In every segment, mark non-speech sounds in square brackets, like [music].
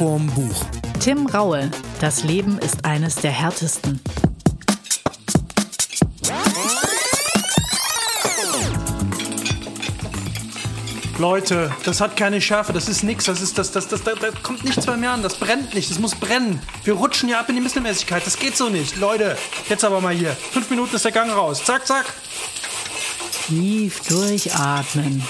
vorm Buch. Tim Raue, das Leben ist eines der härtesten. Leute, das hat keine Schärfe, das ist nix, das ist das, das, das, da, da kommt nichts bei mir an, das brennt nicht, das muss brennen. Wir rutschen ja ab in die Mittelmäßigkeit, das geht so nicht. Leute, jetzt aber mal hier. Fünf Minuten ist der Gang raus. Zack, zack. Tief durchatmen.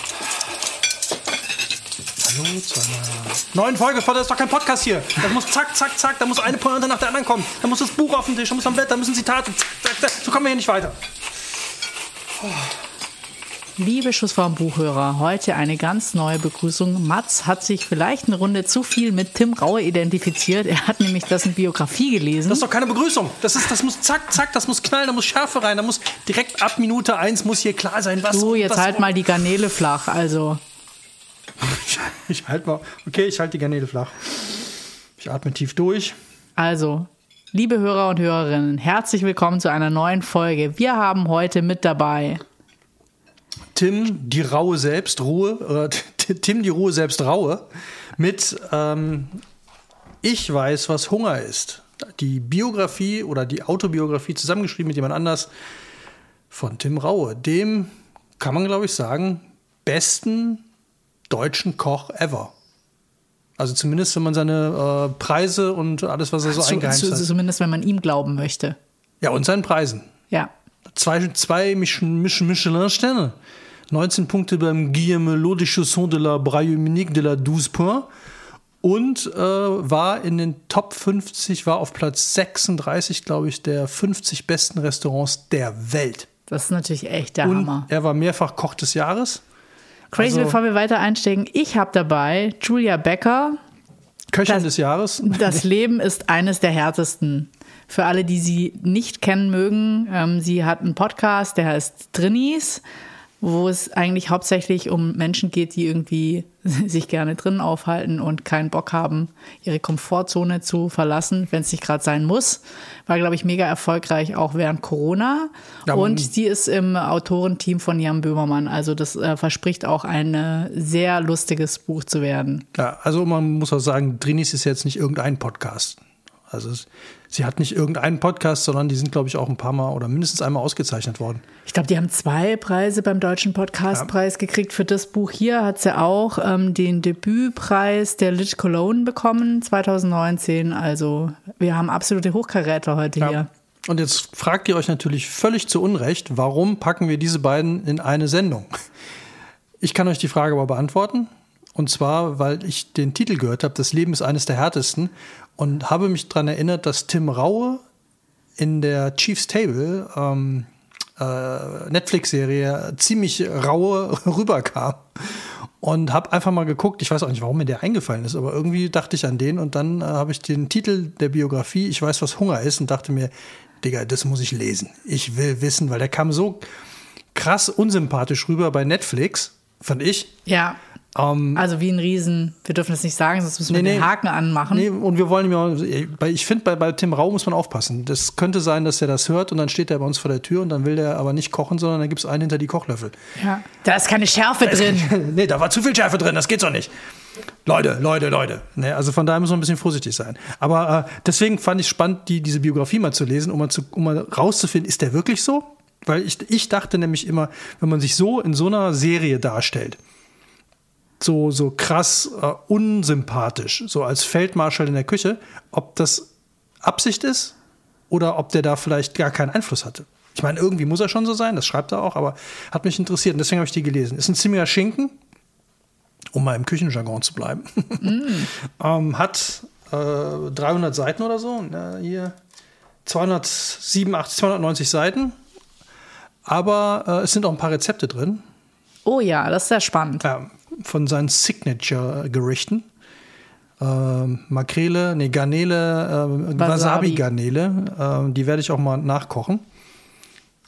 Hallo zueinander. Neuen Folge von, das ist doch kein Podcast hier. Das muss zack, zack, zack, da muss eine Pointe nach der anderen kommen. Da muss das Buch auf den Tisch, da muss am Bett, da müssen Zitate. Zack, zack, zack. So kommen wir hier nicht weiter. Liebe Schussform-Buchhörer, heute eine ganz neue Begrüßung. Mats hat sich vielleicht eine Runde zu viel mit Tim Raue identifiziert. Er hat nämlich dessen Biografie gelesen. Das ist doch keine Begrüßung. Das, ist, das muss zack, zack, das muss knallen, da muss Schärfe rein, da muss direkt ab Minute eins muss hier klar sein, was du, jetzt was, halt mal die Garnele flach, also. [laughs] Ich, ich halte mal. Okay, ich halte die Garnele flach. Ich atme tief durch. Also, liebe Hörer und Hörerinnen, herzlich willkommen zu einer neuen Folge. Wir haben heute mit dabei Tim die Raue selbst, Ruhe, oder Tim die Ruhe selbst Raue, mit ähm, Ich weiß, was Hunger ist. Die Biografie oder die Autobiografie zusammengeschrieben mit jemand anders von Tim Raue, dem, kann man glaube ich sagen, besten deutschen Koch ever. Also zumindest, wenn man seine äh, Preise und alles, was er so zu, eingeheimst zu, hat. zumindest wenn man ihm glauben möchte. Ja, und seinen Preisen. Ja. Zwei, zwei Mich- Mich- Michelin-Sterne. 19 Punkte beim Guillaume Lot de la Braille Unique de la 12 Points. Und äh, war in den Top 50, war auf Platz 36, glaube ich, der 50 besten Restaurants der Welt. Das ist natürlich echt der Und Hammer. er war mehrfach Koch des Jahres. Crazy, also- bevor wir weiter einsteigen, ich habe dabei Julia Becker. Köchin Das- des Jahres. Das [laughs] Leben ist eines der härtesten. Für alle, die sie nicht kennen mögen, ähm, sie hat einen Podcast, der heißt Drinnies, wo es eigentlich hauptsächlich um Menschen geht, die irgendwie [laughs] sich gerne drinnen aufhalten und keinen Bock haben, ihre Komfortzone zu verlassen, wenn es nicht gerade sein muss. War, glaube ich, mega erfolgreich, auch während Corona. Ja, und sie ist im Autorenteam von Jan Böhmermann. Also das äh, verspricht auch ein äh, sehr lustiges Buch zu werden. Ja, also man muss auch sagen, Drinis ist jetzt nicht irgendein Podcast. Also es, sie hat nicht irgendeinen Podcast, sondern die sind, glaube ich, auch ein paar Mal oder mindestens einmal ausgezeichnet worden. Ich glaube, die haben zwei Preise beim Deutschen Podcastpreis gekriegt. Für das Buch hier hat sie auch ähm, den Debütpreis der Lit Cologne bekommen 2019. Also wir haben absolute Hochkaräter heute hier. Und jetzt fragt ihr euch natürlich völlig zu Unrecht, warum packen wir diese beiden in eine Sendung? Ich kann euch die Frage aber beantworten. Und zwar, weil ich den Titel gehört habe, Das Leben ist eines der härtesten. Und habe mich daran erinnert, dass Tim Raue in der Chief's Table ähm, äh, Netflix-Serie ziemlich raue [laughs] rüberkam. Und habe einfach mal geguckt, ich weiß auch nicht, warum mir der eingefallen ist, aber irgendwie dachte ich an den und dann äh, habe ich den Titel der Biografie, ich weiß, was Hunger ist, und dachte mir, Digga, das muss ich lesen. Ich will wissen, weil der kam so krass unsympathisch rüber bei Netflix, fand ich. Ja. Ähm, Also wie ein Riesen. Wir dürfen das nicht sagen, sonst müssen wir Nee, den nee. Haken anmachen. Nee, und wir wollen ja, ich finde, bei, bei Tim Rau muss man aufpassen. Das könnte sein, dass er das hört und dann steht er bei uns vor der Tür und dann will der aber nicht kochen, sondern dann gibt es einen hinter die Kochlöffel. Ja. Da ist keine Schärfe drin. nee, da war zu viel Schärfe drin, das geht so nicht. Leute, Leute, Leute. Ne, also von daher muss man ein bisschen vorsichtig sein. Aber äh, deswegen fand ich spannend, die, diese Biografie mal zu lesen, um mal, zu, um mal rauszufinden, ist der wirklich so? Weil ich, ich dachte nämlich immer, wenn man sich so in so einer Serie darstellt, so, so krass äh, unsympathisch, so als Feldmarschall in der Küche, ob das Absicht ist oder ob der da vielleicht gar keinen Einfluss hatte. Ich meine, irgendwie muss er schon so sein, das schreibt er auch, aber hat mich interessiert und deswegen habe ich die gelesen. Ist ein ziemlicher Schinken, um mal im Küchenjargon zu bleiben. [laughs] ähm, hat äh, 300 Seiten oder so, na, hier 287, 290 Seiten, aber äh, es sind auch ein paar Rezepte drin. Oh ja, das ist sehr spannend. Ja, von seinen Signature-Gerichten. Ähm, Makrele, nee, Garnele, Wasabi. Wasabi-Garnele. Ähm, die werde ich auch mal nachkochen.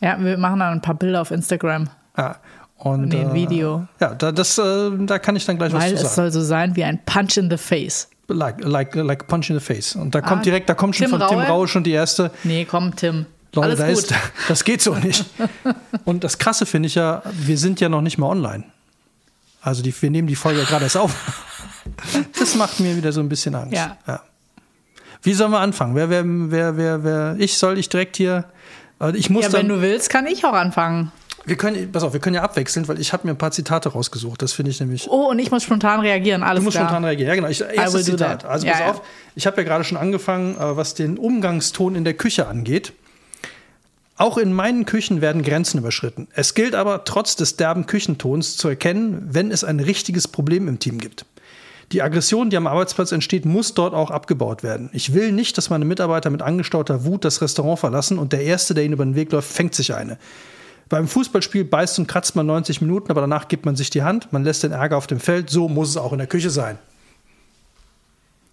Ja, wir machen dann ein paar Bilder auf Instagram. Ja, und, Nee, ein äh, Video. Ja, da, das, äh, da kann ich dann gleich Weil was zu es sagen. soll so sein wie ein Punch in the face. Like, like, like punch in the face. Und da kommt Ah, direkt, da kommt schon Tim von Tim Raue? Raue schon die erste. Nee, komm, Tim. Leute, Alles da gut. ist, [laughs] das geht so nicht. [laughs] Und das Krasse finde ich ja, wir sind ja noch nicht mal online. Also die, wir nehmen die Folge ja gerade erst auf. [laughs] Das macht mir wieder so ein bisschen Angst. Ja. Wie sollen wir anfangen? Wer, wer, wer, wer, wer? Ich soll ich direkt hier. äh, Ich muss Ja, dann, wenn du willst, kann ich auch anfangen. wir können, pass auf, wir können ja abwechseln, weil ich habe mir ein paar Zitate rausgesucht. Das finde ich nämlich. Oh, und ich muss spontan reagieren. Alles Du musst klar. spontan reagieren. Ja, genau. Ich, erstes Zitat. Also Ja, pass ja. auf. Ich habe ja gerade schon angefangen, äh, was den Umgangston in der Küche angeht. Auch in meinen Küchen werden Grenzen überschritten. Es gilt aber, trotz des derben Küchentons zu erkennen, wenn es ein richtiges Problem im Team gibt. Die Aggression, die am Arbeitsplatz entsteht, muss dort auch abgebaut werden. Ich will nicht, dass meine Mitarbeiter mit angestauter Wut das Restaurant verlassen und der Erste, der ihnen über den Weg läuft, fängt sich eine. Beim Fußballspiel beißt und kratzt man 90 Minuten, aber danach gibt man sich die Hand, man lässt den Ärger auf dem Feld. So muss es auch in der Küche sein.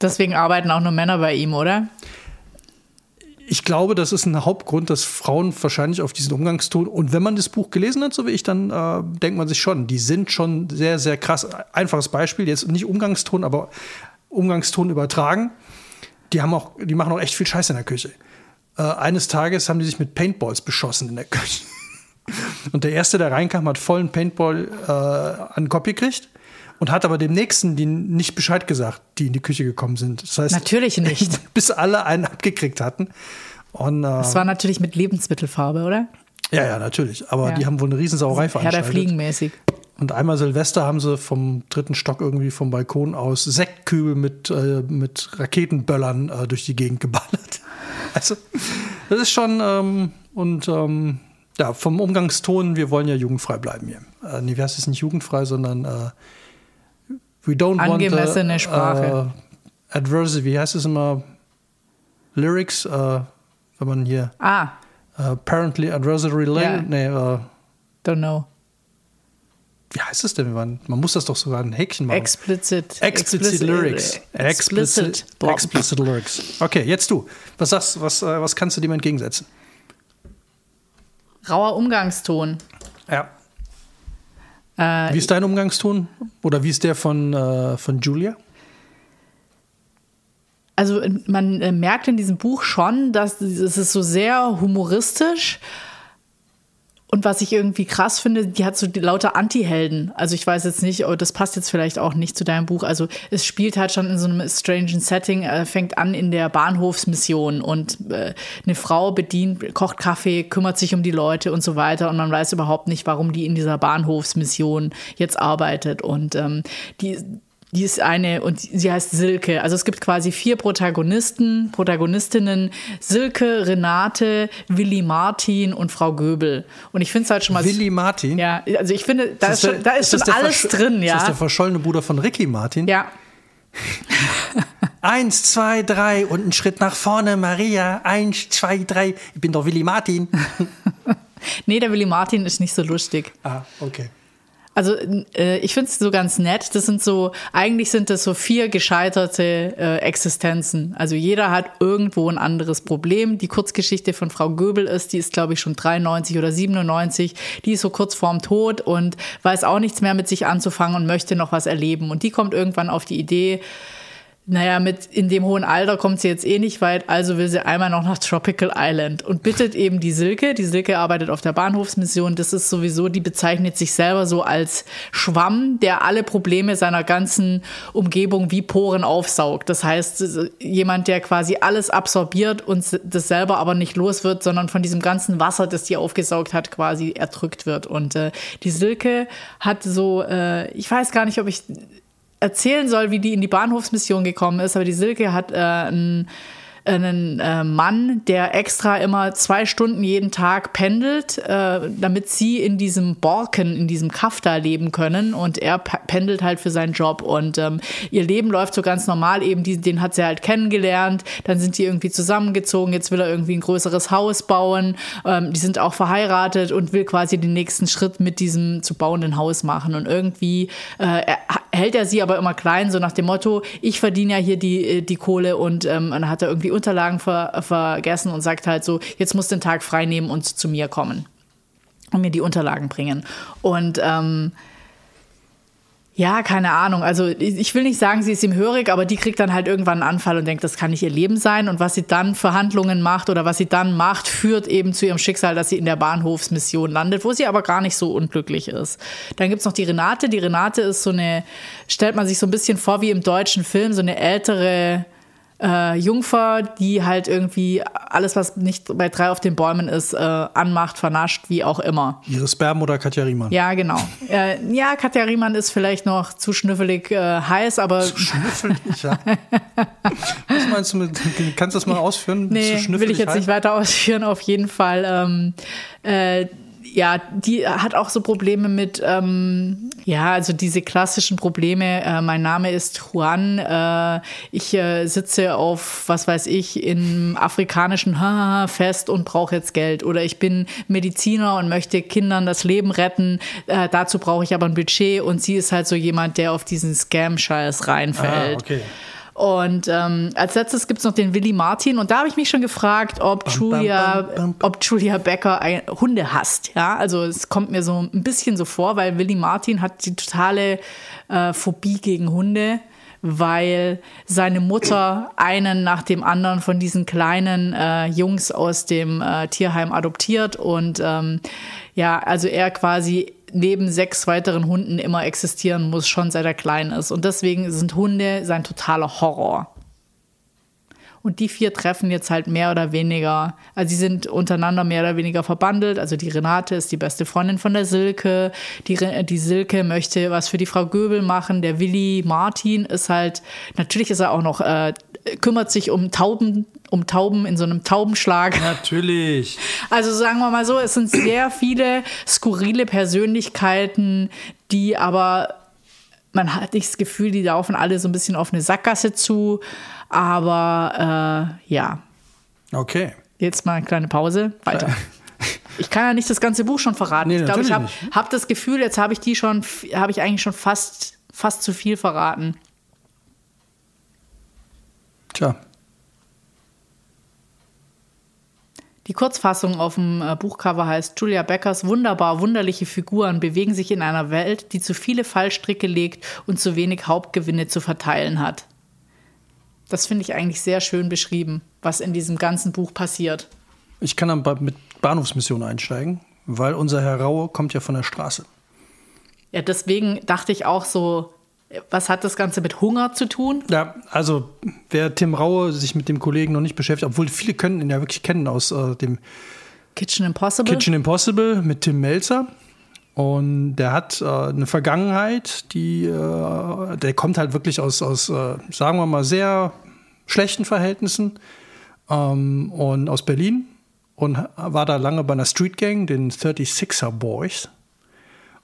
Deswegen arbeiten auch nur Männer bei ihm, oder? Ich glaube, das ist ein Hauptgrund, dass Frauen wahrscheinlich auf diesen Umgangston und wenn man das Buch gelesen hat, so wie ich, dann äh, denkt man sich schon, die sind schon sehr, sehr krass. Einfaches Beispiel, jetzt nicht Umgangston, aber Umgangston übertragen. Die haben auch, die machen auch echt viel Scheiß in der Küche. Äh, eines Tages haben die sich mit Paintballs beschossen in der Küche. [laughs] Und der Erste, der reinkam, hat vollen Paintball äh, an den Kopf gekriegt und hat aber dem Nächsten die nicht Bescheid gesagt, die in die Küche gekommen sind. Das heißt, Natürlich [laughs] nicht. bis alle einen abgekriegt hatten. Und, äh, Das war natürlich mit Lebensmittelfarbe, oder? ja, ja, natürlich. Aber Ja. die haben wohl eine Riesensauerei Herr der veranstaltet. Fliegen mäßig. Und einmal Silvester haben sie vom dritten Stock irgendwie vom Balkon aus Sektkübel mit, äh, mit Raketenböllern äh, durch die Gegend geballert. [laughs] Also, das ist schon, ähm, und ähm, ja, vom Umgangston, wir wollen ja jugendfrei bleiben hier. Äh, nee, wie heißt es nicht jugendfrei, sondern äh, we don't Angemessene want the, Sprache. Äh, adversity, wie heißt es immer? Lyrics, äh, wenn man hier Ah, äh, apparently adversary, Ja. nee, äh, don't know. wie heißt es denn? Man, man muss das doch sogar ein Häkchen machen. Explicit. Explicit Lyrics. Explicit. Blom. Explicit Lyrics. Okay, jetzt du. Was sagst was, äh, was kannst du dem entgegensetzen? Rauer Umgangston. Ja. Äh, Wie ist dein Umgangston? Oder wie ist der von, äh, von Julia? also man äh, merkt in diesem Buch schon, dass es ist so sehr humoristisch. Und was ich irgendwie krass finde, die hat so lauter Anti-Helden. Also ich weiß jetzt nicht, oh, das passt jetzt vielleicht auch nicht zu deinem Buch. Also es spielt halt schon in so einem strangen Setting, äh, fängt an in der Bahnhofsmission und äh, eine Frau bedient, kocht Kaffee, kümmert sich um die Leute und so weiter. Und man weiß überhaupt nicht, warum die in dieser Bahnhofsmission jetzt arbeitet. Und ähm, die die ist eine und sie heißt Silke. Also es gibt quasi vier Protagonisten, Protagonistinnen: Silke, Renate, Willi Martin und Frau Göbel. Und ich finde es halt schon mal. Willi Martin? Ja, also ich finde, da ist, das schon, da ist das schon der alles drin, Ist das der ja. verschollene Bruder von Ricky Martin? Ja, [laughs] Eins, zwei, drei und ein Schritt nach vorne, Maria. Eins, zwei, drei. Ich bin doch Willi Martin. [laughs] nee, der Willi Martin ist nicht so lustig. ah, okay. Also äh, ich finde es so ganz nett. Das sind so, eigentlich sind das so vier gescheiterte äh, Existenzen. Also jeder hat irgendwo ein anderes Problem. Die Kurzgeschichte von Frau Göbel ist, die ist glaube ich schon 93 oder 97. Die ist so kurz vorm Tod und weiß auch nichts mehr mit sich anzufangen und möchte noch was erleben. Und die kommt irgendwann auf die Idee, naja, mit in dem hohen Alter kommt sie jetzt eh nicht weit, also will sie einmal noch nach Tropical Island und bittet eben die Silke. Die Silke arbeitet auf der Bahnhofsmission. Das ist sowieso, die bezeichnet sich selber so als Schwamm, der alle Probleme seiner ganzen Umgebung wie Poren aufsaugt. Das heißt, jemand, der quasi alles absorbiert und das selber aber nicht los wird, sondern von diesem ganzen Wasser, das die aufgesaugt hat, quasi erdrückt wird. Und äh, die Silke hat so, äh, ich weiß gar nicht, ob ich erzählen soll, wie die in die Bahnhofsmission gekommen ist, aber die Silke hat äh, einen, einen äh, Mann, der extra immer zwei Stunden jeden Tag pendelt, äh, damit sie in diesem Borken, in diesem Kaff da leben können. Und er pe- pendelt halt für seinen Job. Und ähm, ihr Leben läuft so ganz normal, eben die, den hat sie halt kennengelernt, dann sind die irgendwie zusammengezogen, jetzt will er irgendwie ein größeres Haus bauen, ähm, die sind auch verheiratet und will quasi den nächsten Schritt mit diesem zu bauenden Haus machen. Und irgendwie äh, er, hält er sie aber immer klein, so nach dem Motto, ich verdiene ja hier die, äh, die Kohle. Und ähm, dann hat er irgendwie Unterlagen ver, vergessen und sagt halt so, jetzt muss den Tag frei nehmen und zu mir kommen und mir die Unterlagen bringen. Und ähm, Ja, keine Ahnung. Also ich will nicht sagen, sie ist ihm hörig, aber die kriegt dann halt irgendwann einen Anfall und denkt, das kann nicht ihr Leben sein. Und was sie dann für Handlungen macht oder was sie dann macht, führt eben zu ihrem Schicksal, dass sie in der Bahnhofsmission landet, wo sie aber gar nicht so unglücklich ist. Dann gibt's noch die Renate. Die Renate ist so eine, stellt man sich so ein bisschen vor wie im deutschen Film, so eine ältere äh, Jungfer, die halt irgendwie alles, was nicht bei drei auf den Bäumen ist, äh, anmacht, vernascht, wie auch immer. Iris Berben oder Katja Riemann? Ja, genau. äh, ja, Katja Riemann ist vielleicht noch zu schnüffelig äh, heiß, aber. Zu schnüffelig, ja. [laughs] was meinst du mit, kannst du das mal ausführen? Nee, will ich jetzt heiß? nicht weiter ausführen, auf jeden Fall. Ähm, äh, ja, die hat auch so Probleme mit, ähm, ja, also diese klassischen Probleme. Äh, mein Name ist Juan. Äh, ich äh, sitze auf, was weiß ich, im afrikanischen ha Fest und brauche jetzt Geld. Oder ich bin Mediziner und möchte Kindern das Leben retten. Äh, dazu brauche ich aber ein Budget. Und sie ist halt so jemand, der auf diesen Scam-Scheiß reinfällt. Ah, okay. Und ähm, als letztes gibt es noch den Willy Martin. Und da habe ich mich schon gefragt, ob bam, Julia, bam, bam, ob Julia Becker ein, Hunde hasst. Ja, also es kommt mir so ein bisschen so vor, weil Willy Martin hat die totale äh, Phobie gegen Hunde weil seine Mutter einen nach dem anderen von diesen kleinen äh, Jungs aus dem äh, Tierheim adoptiert und ähm, ja, also er quasi neben sechs weiteren Hunden immer existieren muss, schon seit er klein ist. Und deswegen sind Hunde sein totaler Horror. Und die vier treffen jetzt halt mehr oder weniger, also sie sind untereinander mehr oder weniger verbandelt. Also die Renate ist die beste Freundin von der Silke. Die, die Silke möchte was für die Frau Göbel machen. Der Willi Martin ist halt, natürlich ist er auch noch, äh, kümmert sich um Tauben, um Tauben in so einem Taubenschlag. Natürlich. [laughs] Also sagen wir mal so, es sind sehr viele skurrile Persönlichkeiten, die aber man hat nicht das Gefühl, die laufen alle so ein bisschen auf eine Sackgasse zu. Aber äh, ja. Okay. Jetzt mal eine kleine Pause. Weiter. [laughs] Ich kann ja nicht das ganze Buch schon verraten. Nee, ich glaube, ich habe hab das Gefühl, jetzt habe ich die schon, habe ich eigentlich schon fast, fast zu viel verraten. Tja. Die Kurzfassung auf dem äh, Buchcover heißt Julia Beckers wunderbar wunderliche Figuren bewegen sich in einer Welt, die zu viele Fallstricke legt und zu wenig Hauptgewinne zu verteilen hat. Das finde ich eigentlich sehr schön beschrieben, was in diesem ganzen Buch passiert. Ich kann dann mit Bahnhofsmission einsteigen, weil unser Herr Raue kommt ja von der Straße. Ja, deswegen dachte ich auch so, was hat das Ganze mit Hunger zu tun? Ja, also wer Tim Raue sich mit dem Kollegen noch nicht beschäftigt, obwohl viele können ihn ja wirklich kennen aus äh, dem Kitchen Impossible. Kitchen Impossible mit Tim Melzer. Und der hat äh, eine Vergangenheit, die, äh, der kommt halt wirklich aus, aus äh, sagen wir mal, sehr schlechten Verhältnissen ähm, und aus Berlin und war da lange bei einer Street Gang, den 36er Boys.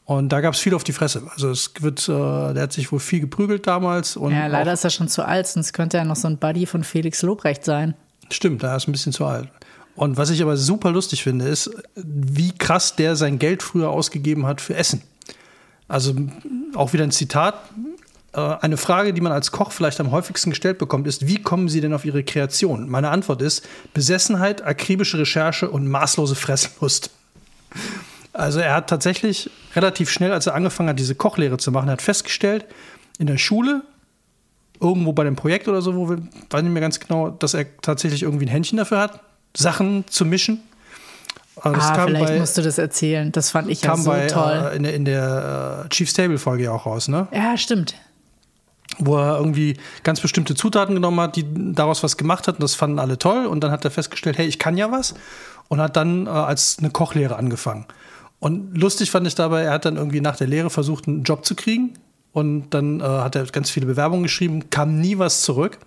Und da gab es viel auf die Fresse. Also es wird, äh, der hat sich wohl viel geprügelt damals. Und ja, leider ist er schon zu alt, sonst könnte er noch so ein Buddy von Felix Lobrecht sein. Stimmt, da ist ein bisschen zu alt. Und was ich aber super lustig finde, ist, wie krass der sein Geld früher ausgegeben hat für Essen. Also auch wieder ein Zitat. Äh, eine Frage, die man als Koch vielleicht am häufigsten gestellt bekommt, ist, wie kommen Sie denn auf Ihre Kreation? Meine Antwort ist Besessenheit, akribische Recherche und maßlose Fresslust. Also er hat tatsächlich relativ schnell, als er angefangen hat, diese Kochlehre zu machen, hat festgestellt, in der Schule, irgendwo bei dem Projekt oder so, wo wir, weiß nicht mehr ganz genau, dass er tatsächlich irgendwie ein Händchen dafür hat, Sachen zu mischen. Das ah, vielleicht bei, musst du das erzählen. Das fand ich ja so bei, toll. Äh, in der, in der äh, Chief's Table Folge ja auch raus, ne? Ja, stimmt. Wo er irgendwie ganz bestimmte Zutaten genommen hat, die daraus was gemacht hat und das fanden alle toll. Und dann hat er festgestellt, hey, ich kann ja was. Und hat dann äh, als eine Kochlehre angefangen. Und lustig fand ich dabei, er hat dann irgendwie nach der Lehre versucht, einen Job zu kriegen. Und dann äh, hat er ganz viele Bewerbungen geschrieben, kam nie was zurück.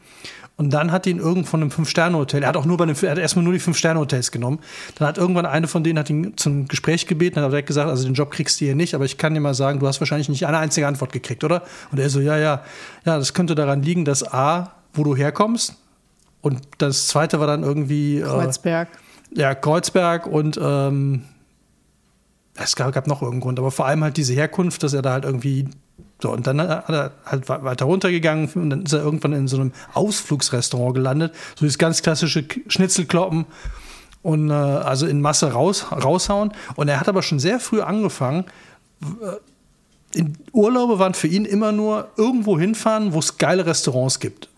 Und dann hat ihn irgend von einem Fünf-Sterne-Hotel, er hat auch nur bei einem, er hat erstmal nur die Fünf-Sterne-Hotels genommen. Dann hat irgendwann eine von denen hat ihn zum Gespräch gebeten, hat direkt gesagt, also den Job kriegst du hier nicht, aber ich kann dir mal sagen, du hast wahrscheinlich nicht eine einzige Antwort gekriegt, oder? Und er so, ja, ja, ja, das könnte daran liegen, dass A, wo du herkommst, und das zweite war dann irgendwie. Äh, Kreuzberg. Äh, ja, Kreuzberg und ähm, es gab, noch irgendeinen Grund, aber vor allem halt diese Herkunft, dass er da halt irgendwie so, und dann hat er halt weiter runtergegangen und dann ist er irgendwann in so einem Ausflugsrestaurant gelandet. So dieses ganz klassische Schnitzelkloppen und äh, also in Masse raus, raushauen. Und er hat aber schon sehr früh angefangen, in Urlaube waren für ihn immer nur irgendwo hinfahren, wo es geile Restaurants gibt.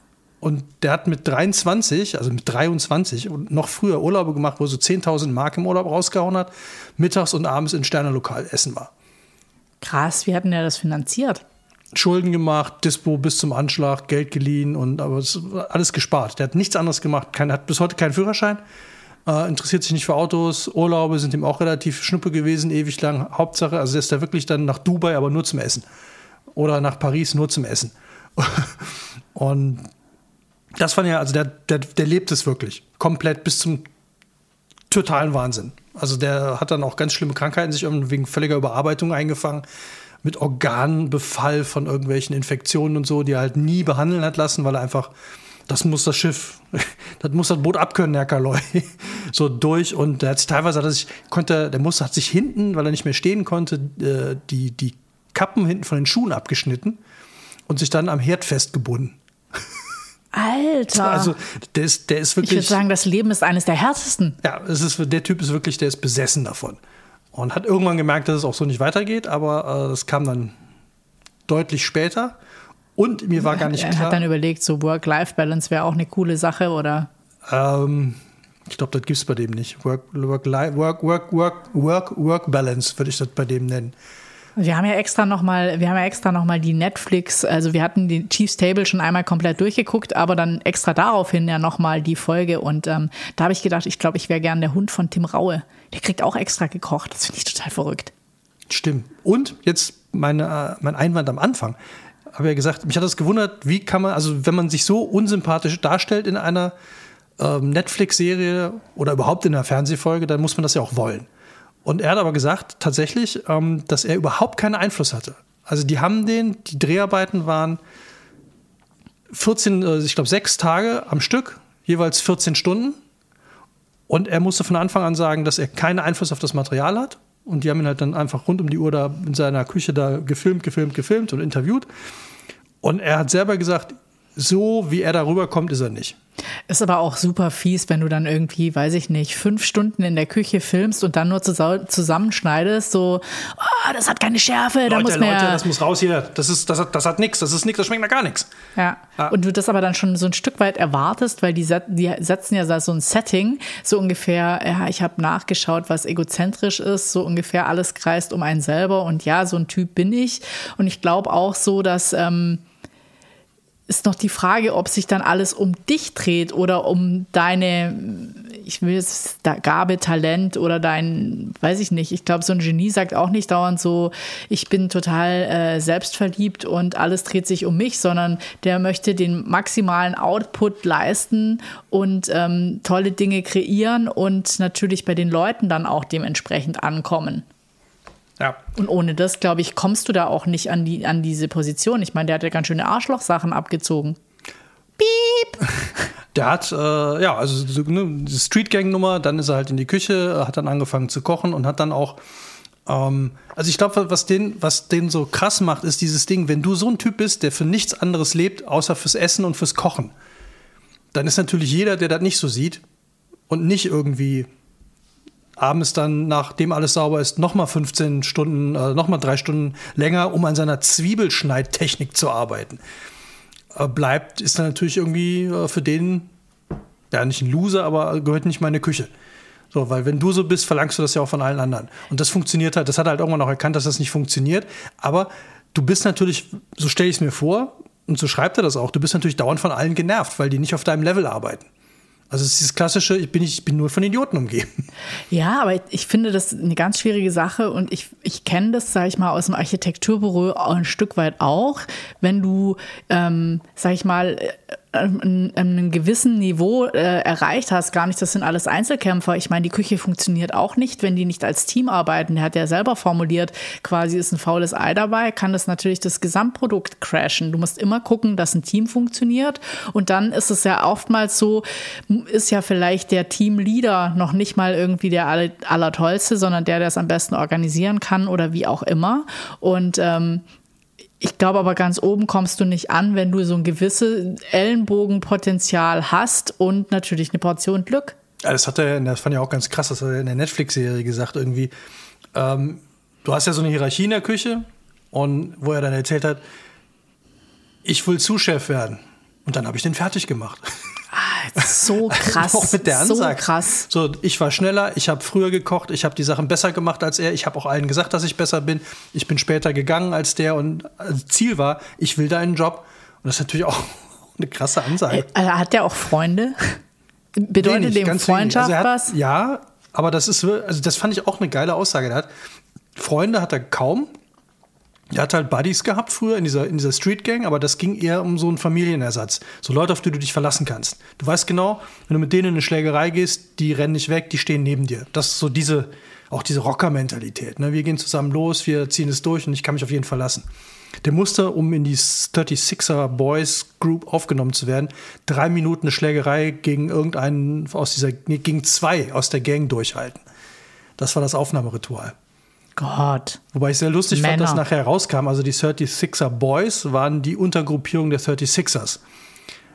Und der hat mit 23, also mit 23 und noch früher Urlaube gemacht, wo er so 10.000 Mark im Urlaub rausgehauen hat, mittags und abends in Sternerlokal essen war. Krass, wie hat denn der das finanziert? Schulden gemacht, Dispo bis zum Anschlag, Geld geliehen und aber alles gespart. Der hat nichts anderes gemacht, kein, hat bis heute keinen Führerschein, äh, interessiert sich nicht für Autos, Urlaube sind ihm auch relativ schnuppe gewesen, ewig lang. Hauptsache, also der ist da wirklich dann nach Dubai, aber nur zum Essen. Oder nach Paris nur zum Essen. [laughs] und das fand ja, also der, der, der lebt es wirklich. Komplett bis zum totalen Wahnsinn. Also der hat dann auch ganz schlimme Krankheiten sich wegen völliger Überarbeitung eingefangen. Mit Organbefall von irgendwelchen Infektionen und so, die er halt nie behandeln hat lassen, weil er einfach, das muss das Schiff, [laughs] das muss das Boot abkönnen, Herr Kaloi. [laughs] so durch. Und der hat sich teilweise, hat er konnte, der musste, hat sich hinten, weil er nicht mehr stehen konnte, äh, die, die Kappen hinten von den Schuhen abgeschnitten und sich dann am Herd festgebunden. [laughs] Alter. Also der ist, der ist wirklich. Ich würde sagen, das Leben ist eines der härtesten. Ja, es ist, der Typ ist wirklich, der ist besessen davon. Und hat irgendwann gemerkt, dass es auch so nicht weitergeht, aber äh, das kam dann deutlich später. Und mir war gar nicht er klar. Er hat dann überlegt, so Work-Life-Balance wäre auch eine coole Sache, oder? Ähm, ich glaube, das gibt es bei dem nicht. Work, work, work, work, würde ich das bei dem nennen. Wir haben ja extra noch mal, wir haben ja extra noch mal die Netflix, also wir hatten die Chiefs Table schon einmal komplett durchgeguckt, aber dann extra daraufhin ja noch mal die Folge und ähm, da habe ich gedacht, ich glaube, ich wäre gern der Hund von Tim Raue. Der kriegt auch extra gekocht. Das finde ich total verrückt. Stimmt. Und jetzt meine, mein Einwand am Anfang. Habe ja gesagt, mich hat das gewundert, wie kann man, also wenn man sich so unsympathisch darstellt in einer ähm, Netflix-Serie oder überhaupt in einer Fernsehfolge, dann muss man das ja auch wollen. Und er hat aber gesagt, tatsächlich, ähm, dass er überhaupt keinen Einfluss hatte. Also die haben den, die Dreharbeiten waren 14, äh, ich glaube sechs Tage am Stück, jeweils 14 Stunden. Und er musste von Anfang an sagen, dass er keinen Einfluss auf das Material hat. Und die haben ihn halt dann einfach rund um die Uhr da in seiner Küche da gefilmt, gefilmt, gefilmt und interviewt. Und er hat selber gesagt, so wie er darüber kommt, ist er nicht. Ist aber auch super fies, wenn du dann irgendwie, weiß ich nicht, fünf Stunden in der Küche filmst und dann nur zusammenschneidest, so, oh, das hat keine Schärfe, Leute, da muss mehr. Leute, das muss raus hier. Das, ist, das hat, das hat nichts, das ist nichts, das schmeckt nach gar nichts. Ja. ja. Und du das aber dann schon so ein Stück weit erwartest, weil die, die setzen ja so ein Setting, so ungefähr, ja, ich habe nachgeschaut, was egozentrisch ist, so ungefähr alles kreist um einen selber und ja, so ein Typ bin ich. Und ich glaube auch so, dass. Ähm, ist noch die Frage, ob sich dann alles um dich dreht oder um deine, ich will es, Gabe, Talent oder dein, weiß ich nicht. Ich glaube, so ein Genie sagt auch nicht dauernd so, ich bin total äh, selbstverliebt und alles dreht sich um mich, sondern der möchte den maximalen Output leisten und ähm, tolle Dinge kreieren und natürlich bei den Leuten dann auch dementsprechend ankommen. Ja. Und ohne das, glaube ich, kommst du da auch nicht an, die, an diese Position. Ich meine, der hat ja ganz schöne Arschlochsachen abgezogen. Piep! [laughs] Der hat, äh, ja, also so, ne, die Street Gang-Nummer, dann ist er halt in die Küche, hat dann angefangen zu kochen und hat dann auch. Ähm, also ich glaube, was den, was den so krass macht, ist dieses Ding, wenn du so ein Typ bist, der für nichts anderes lebt, außer fürs Essen und fürs Kochen, dann ist natürlich jeder, der das nicht so sieht und nicht irgendwie abends dann, nachdem alles sauber ist, nochmal 15 Stunden, äh, nochmal drei Stunden länger, um an seiner Zwiebelschneidtechnik zu arbeiten. Äh, bleibt, ist dann natürlich irgendwie äh, für den, ja, nicht ein Loser, aber gehört nicht meine Küche. So, weil wenn du so bist, verlangst du das ja auch von allen anderen. Und das funktioniert halt, das hat er halt irgendwann auch erkannt, dass das nicht funktioniert. Aber du bist natürlich, so stelle ich es mir vor, und so schreibt er das auch, du bist natürlich dauernd von allen genervt, weil die nicht auf deinem Level arbeiten. Also es ist dieses klassische, ich bin, ich bin nur von Idioten umgeben. Ja, aber ich finde das eine ganz schwierige Sache und ich, ich kenne das, sage ich mal, aus dem Architekturbüro ein Stück weit auch. Wenn du, ähm, sage ich mal, an einem gewissen Niveau äh, erreicht hast. Gar nicht, das sind alles Einzelkämpfer. Ich meine, die Küche funktioniert auch nicht, wenn die nicht als Team arbeiten. Der hat ja selber formuliert, quasi ist ein faules Ei dabei, kann das natürlich das Gesamtprodukt crashen. Du musst immer gucken, dass ein Team funktioniert. Und dann ist es ja oftmals so, ist ja vielleicht der Teamleader noch nicht mal irgendwie der Allertollste, sondern der, der es am besten organisieren kann oder wie auch immer. Und ähm, ich glaube aber ganz oben kommst du nicht an, wenn du so ein gewisses Ellenbogenpotenzial hast und natürlich eine Portion Glück. Das hat er, das fand ich auch ganz krass, das hat er in der Netflix-Serie gesagt irgendwie. Ähm, du hast ja so eine Hierarchie in der Küche und wo er dann erzählt hat, ich will Zuschef werden. Und dann habe ich den fertig gemacht. Ah, so [laughs] krass. auch mit der so Ansage. krass. So, ich war schneller, ich habe früher gekocht, ich habe die Sachen besser gemacht als er. Ich habe auch allen gesagt, dass ich besser bin. Ich bin später gegangen als der und also Ziel war, ich will da einen Job. Und das ist natürlich auch [laughs] eine krasse Ansage. Äh, Hat der auch Freunde? Bedeutet Wenig, dem. Freundschaft Also hat, was? Ja, aber das ist, also das fand ich auch eine geile Aussage. Der hat Freunde hat er kaum. Er hat halt Buddies gehabt früher in dieser, in dieser Street Gang, aber das ging eher um so einen Familienersatz. So Leute, auf die du dich verlassen kannst. Du weißt genau, wenn du mit denen in eine Schlägerei gehst, die rennen nicht weg, die stehen neben dir. Das ist so diese, auch diese Rocker-Mentalität. Ne? Wir gehen zusammen los, wir ziehen es durch und ich kann mich auf jeden verlassen. Der musste, um in die 36er Boys Group aufgenommen zu werden, drei Minuten eine Schlägerei gegen irgendeinen aus dieser, gegen zwei aus der Gang durchhalten. Das war das Aufnahmeritual. Gott. Wobei ich sehr lustig fand, Männer. dass nachher rauskam, also die 36er Boys waren die Untergruppierung der 36ers.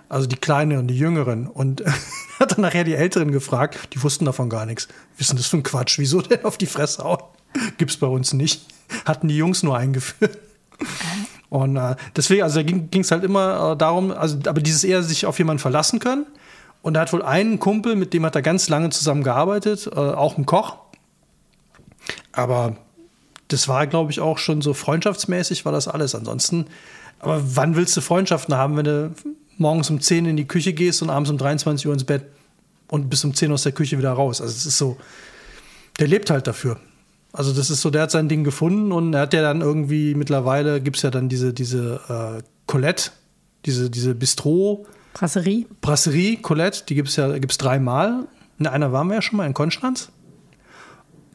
Also die Kleinen und die Jüngeren. Und [laughs] hat dann nachher die Älteren gefragt, die wussten davon gar nichts. Wissen das für ein Quatsch? Wieso denn auf die Fresse hauen? [laughs] Gibt's bei uns nicht. [laughs] Hatten die Jungs nur eingeführt. Und äh, deswegen, also da ging es halt immer äh, darum, also, aber dieses eher sich auf jemanden verlassen können. Und er hat wohl einen Kumpel, mit dem hat er ganz lange zusammen gearbeitet, äh, auch ein Koch. Aber das war, glaube ich, auch schon so freundschaftsmäßig war das alles. Ansonsten, aber wann willst du Freundschaften haben, wenn du morgens um 10 in die Küche gehst und abends um 23 Uhr ins Bett und bis um 10 aus der Küche wieder raus? Also es ist so, der lebt halt dafür. Also das ist so, der hat sein Ding gefunden und er hat ja dann irgendwie, mittlerweile gibt es ja dann diese, diese äh, Colette, diese, diese Bistro, Brasserie? Brasserie Colette, die gibt es ja gibt's dreimal. In einer waren wir ja schon mal in Konstanz.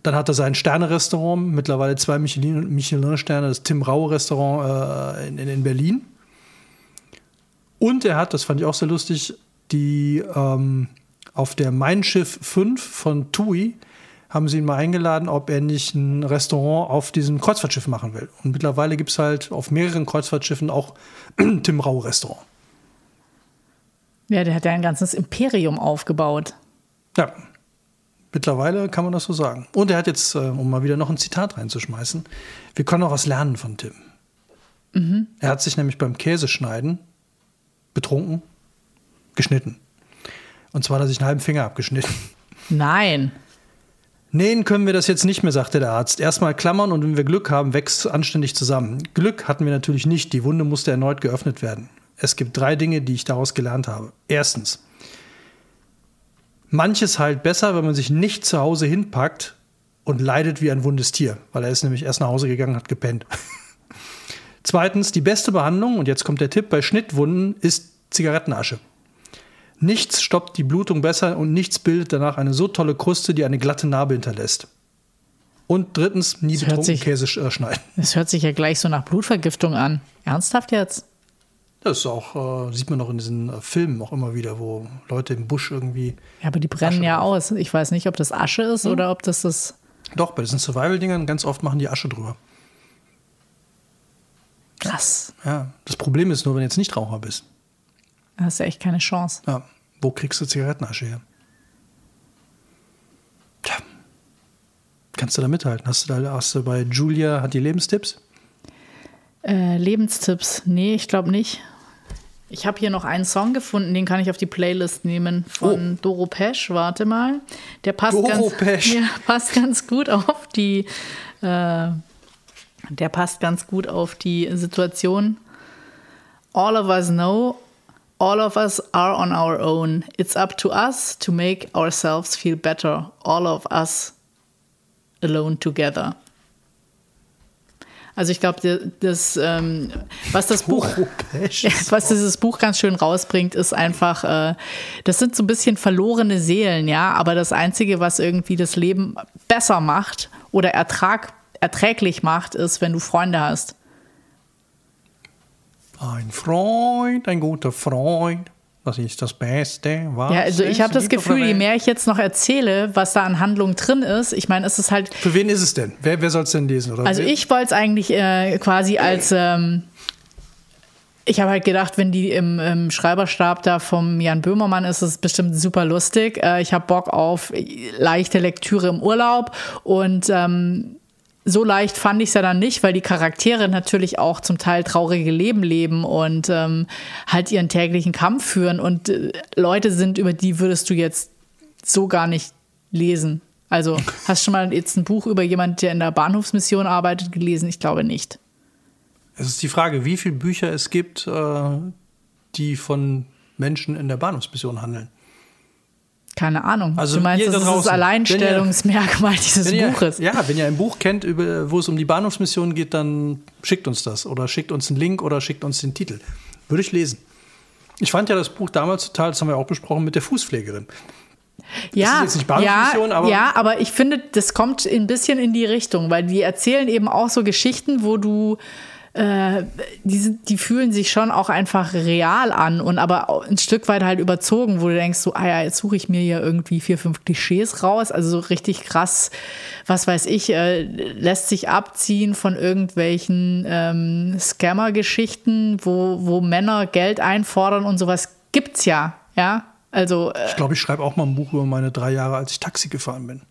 Dann hat er sein Sterne-Restaurant, mittlerweile zwei Michelin- Michelin-Sterne, das Tim Rau-Restaurant äh, in, in, in Berlin. Und er hat, das fand ich auch sehr lustig, die ähm, auf der Mein Schiff 5 von TUI haben sie ihn mal eingeladen, ob er nicht ein Restaurant auf diesem Kreuzfahrtschiff machen will. Und mittlerweile gibt es halt auf mehreren Kreuzfahrtschiffen auch [clears throat] Tim Rau-Restaurant. Ja, der hat ja ein ganzes Imperium aufgebaut. Ja, mittlerweile kann man das so sagen. Und er hat jetzt, äh, um mal wieder noch ein Zitat reinzuschmeißen, wir können auch was lernen von Tim. Er hat sich nämlich beim Käseschneiden betrunken, geschnitten. Und zwar hat er sich einen halben Finger abgeschnitten. Nein. Nähen können wir das jetzt nicht mehr, sagte der Arzt. Erstmal klammern und wenn wir Glück haben, wächst es anständig zusammen. Glück hatten wir natürlich nicht. Die Wunde musste erneut geöffnet werden. Es gibt drei Dinge, die ich daraus gelernt habe. Erstens, manches heilt besser, wenn man sich nicht zu Hause hinpackt und leidet wie ein wundes Tier, weil er ist nämlich erst nach Hause gegangen und hat gepennt. [laughs] Zweitens, die beste Behandlung, und jetzt kommt der Tipp, bei Schnittwunden ist Zigarettenasche. Nichts stoppt die Blutung besser und nichts bildet danach eine so tolle Kruste, die eine glatte Narbe hinterlässt. Und drittens, nie Das betrunken sich- Käse äh, schneiden. Das hört sich ja gleich so nach Blutvergiftung an. Ernsthaft jetzt? Das ist auch, äh, sieht man auch in diesen äh, Filmen auch immer wieder, wo Leute im Busch irgendwie. Ja, aber die brennen Asche ja drauf. aus. Ich weiß nicht, ob das Asche ist Hm? oder ob das das. Doch, bei diesen Survival-Dingern ganz oft machen die Asche drüber. Krass. Ja, das Problem ist nur, wenn du jetzt nicht Raucher bist. Da hast du echt keine Chance. Ja, wo kriegst du Zigarettenasche her? Tja. Kannst du da mithalten? Hast du da hast du bei Julia, hat die Lebenstipps? Äh, Lebenstipps? Nee, ich glaube nicht. Ich habe hier noch einen Song gefunden, den kann ich auf die Playlist nehmen von Doro Pesch. Warte mal. Der passt, Oh. Doro ganz. [laughs] Ja, passt ganz gut auf die. Äh, der passt ganz gut auf die Situation. All of us know, all of us are on our own. It's up to us to make ourselves feel better. All of us alone together. Also ich glaube, das, ähm, was das Buch, ja, [laughs] was dieses Buch ganz schön rausbringt, ist einfach, äh, das sind so ein bisschen verlorene Seelen, ja. Aber das Einzige, was irgendwie das Leben besser macht oder Ertrag, erträglich macht, ist, wenn du Freunde hast. Ein Freund, ein guter Freund. Das ist das Beste. Was Ja, also ich habe das Gefühl, je mehr ich jetzt noch erzähle, was da an Handlung drin ist, ich meine, es ist halt Für wen ist es denn? Wer, wer soll es denn lesen? Oder Also wer- ich wollte es eigentlich äh, quasi als ähm, ich habe halt gedacht, wenn die im, im Schreiberstab da vom Jan Böhmermann ist, ist es bestimmt super lustig. Äh, ich habe Bock auf leichte Lektüre im Urlaub und ähm, so leicht fand ich es ja dann nicht, weil die Charaktere natürlich auch zum Teil traurige Leben leben und ähm, halt ihren täglichen Kampf führen und äh, Leute sind, über die würdest du jetzt so gar nicht lesen. Also [laughs] hast du schon mal jetzt ein Buch über jemanden, der in der Bahnhofsmission arbeitet, gelesen? Ich glaube nicht. Es ist die Frage, wie viele Bücher es gibt, äh, die von Menschen in der Bahnhofsmission handeln. Keine Ahnung. Also du meinst, ihr das da ist das draußen, Alleinstellungsmerkmal [laughs] dieses Wenn ihr, Buches. ja, wenn ihr ein Buch kennt, über, wo es um die Bahnhofsmission geht, dann schickt uns das oder schickt uns einen Link oder schickt uns den Titel. Würde ich lesen. Ich fand ja das Buch damals total, das haben wir auch besprochen, mit der Fußpflegerin. Ja, ja, aber- ja, aber ich finde, das kommt ein bisschen in die Richtung, weil die erzählen eben auch so Geschichten, wo du äh, die, sind, die fühlen sich schon auch einfach real an und aber ein Stück weit halt überzogen, wo du denkst, so, ah ja, jetzt suche ich mir hier irgendwie vier, fünf Klischees raus. Also so richtig krass, was weiß ich, äh, lässt sich abziehen von irgendwelchen ähm, Scammer-Geschichten, wo, wo Männer Geld einfordern und sowas gibt's ja, ja. Also äh, Ich glaube, ich schreibe auch mal ein Buch über meine drei Jahre, als ich Taxi gefahren bin.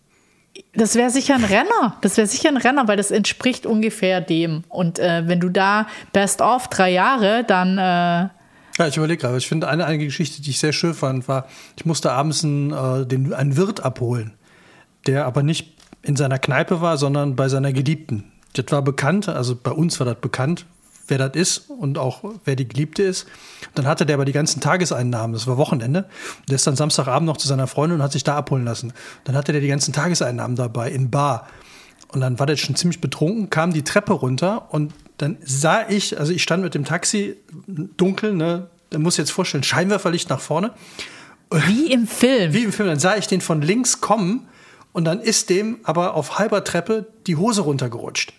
Das wäre sicher ein Renner. Das wäre sicher ein Renner, weil das entspricht ungefähr dem. Und äh, wenn du da best of drei Jahre, dann äh, Ja, ich überlege gerade. Ich finde, eine, eine Geschichte, die ich sehr schön fand, war, ich musste abends einen, äh, den, einen Wirt abholen, der aber nicht in seiner Kneipe war, sondern bei seiner Geliebten. Das war bekannt, also bei uns war das bekannt, wer das ist und auch wer die Geliebte ist. Dann hatte der aber die ganzen Tageseinnahmen, das war Wochenende. Der ist dann Samstagabend noch zu seiner Freundin und hat sich da abholen lassen. Dann hatte der die ganzen Tageseinnahmen dabei in Bar. Und dann war der schon ziemlich betrunken, kam die Treppe runter und dann sah ich, also ich stand mit dem Taxi dunkel, ne, da muss jetzt vorstellen, Scheinwerferlicht nach vorne. wie im Film. Wie im Film, dann sah ich den von links kommen und dann ist dem aber auf halber Treppe die Hose runtergerutscht.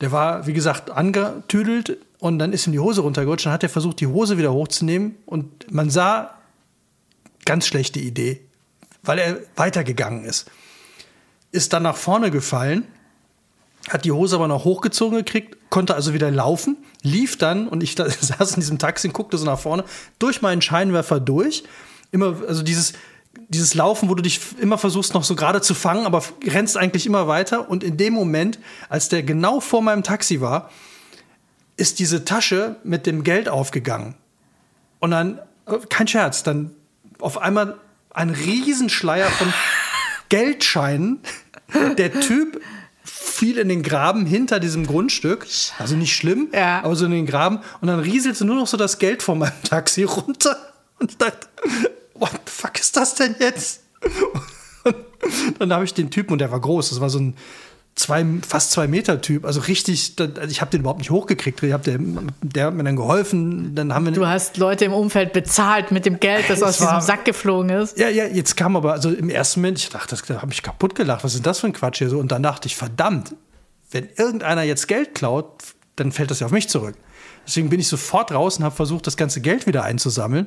Der war, wie gesagt, angetüdelt und dann ist ihm die Hose runtergerutscht. Dann hat er versucht, die Hose wieder hochzunehmen und man sah, ganz schlechte Idee, weil er weitergegangen ist. Ist dann nach vorne gefallen, hat die Hose aber noch hochgezogen gekriegt, konnte also wieder laufen, lief dann und ich [laughs] saß in diesem Taxi und guckte so nach vorne, durch meinen Scheinwerfer durch. Immer, also dieses, dieses Laufen, wo du dich immer versuchst, noch so gerade zu fangen, aber rennst eigentlich immer weiter. Und in dem Moment, als der genau vor meinem Taxi war, ist diese Tasche mit dem Geld aufgegangen. Und dann, äh, kein Scherz, dann auf einmal ein Riesenschleier von [laughs] Geldscheinen. Der Typ fiel in den Graben hinter diesem Grundstück. Also nicht schlimm, Ja. aber so in den Graben. Und dann rieselte nur noch so das Geld von meinem Taxi runter. Und ich dachte, what the fuck ist das denn jetzt? Und dann habe ich den Typen, und der war groß, das war so ein zwei, fast zwei Meter Typ, also richtig, also ich habe den überhaupt nicht hochgekriegt. Ich hab der, der hat mir dann geholfen, dann haben wir Du hast Leute im Umfeld bezahlt mit dem Geld, das aus war- diesem Sack geflogen ist. Ja, ja, jetzt kam aber, also im ersten Moment, ich dachte, das habe ich kaputt gelacht. Was ist das für ein Quatsch hier so? Und dann dachte ich, verdammt, wenn irgendeiner jetzt Geld klaut, dann fällt das ja auf mich zurück. Deswegen bin ich sofort raus und habe versucht, das ganze Geld wieder einzusammeln.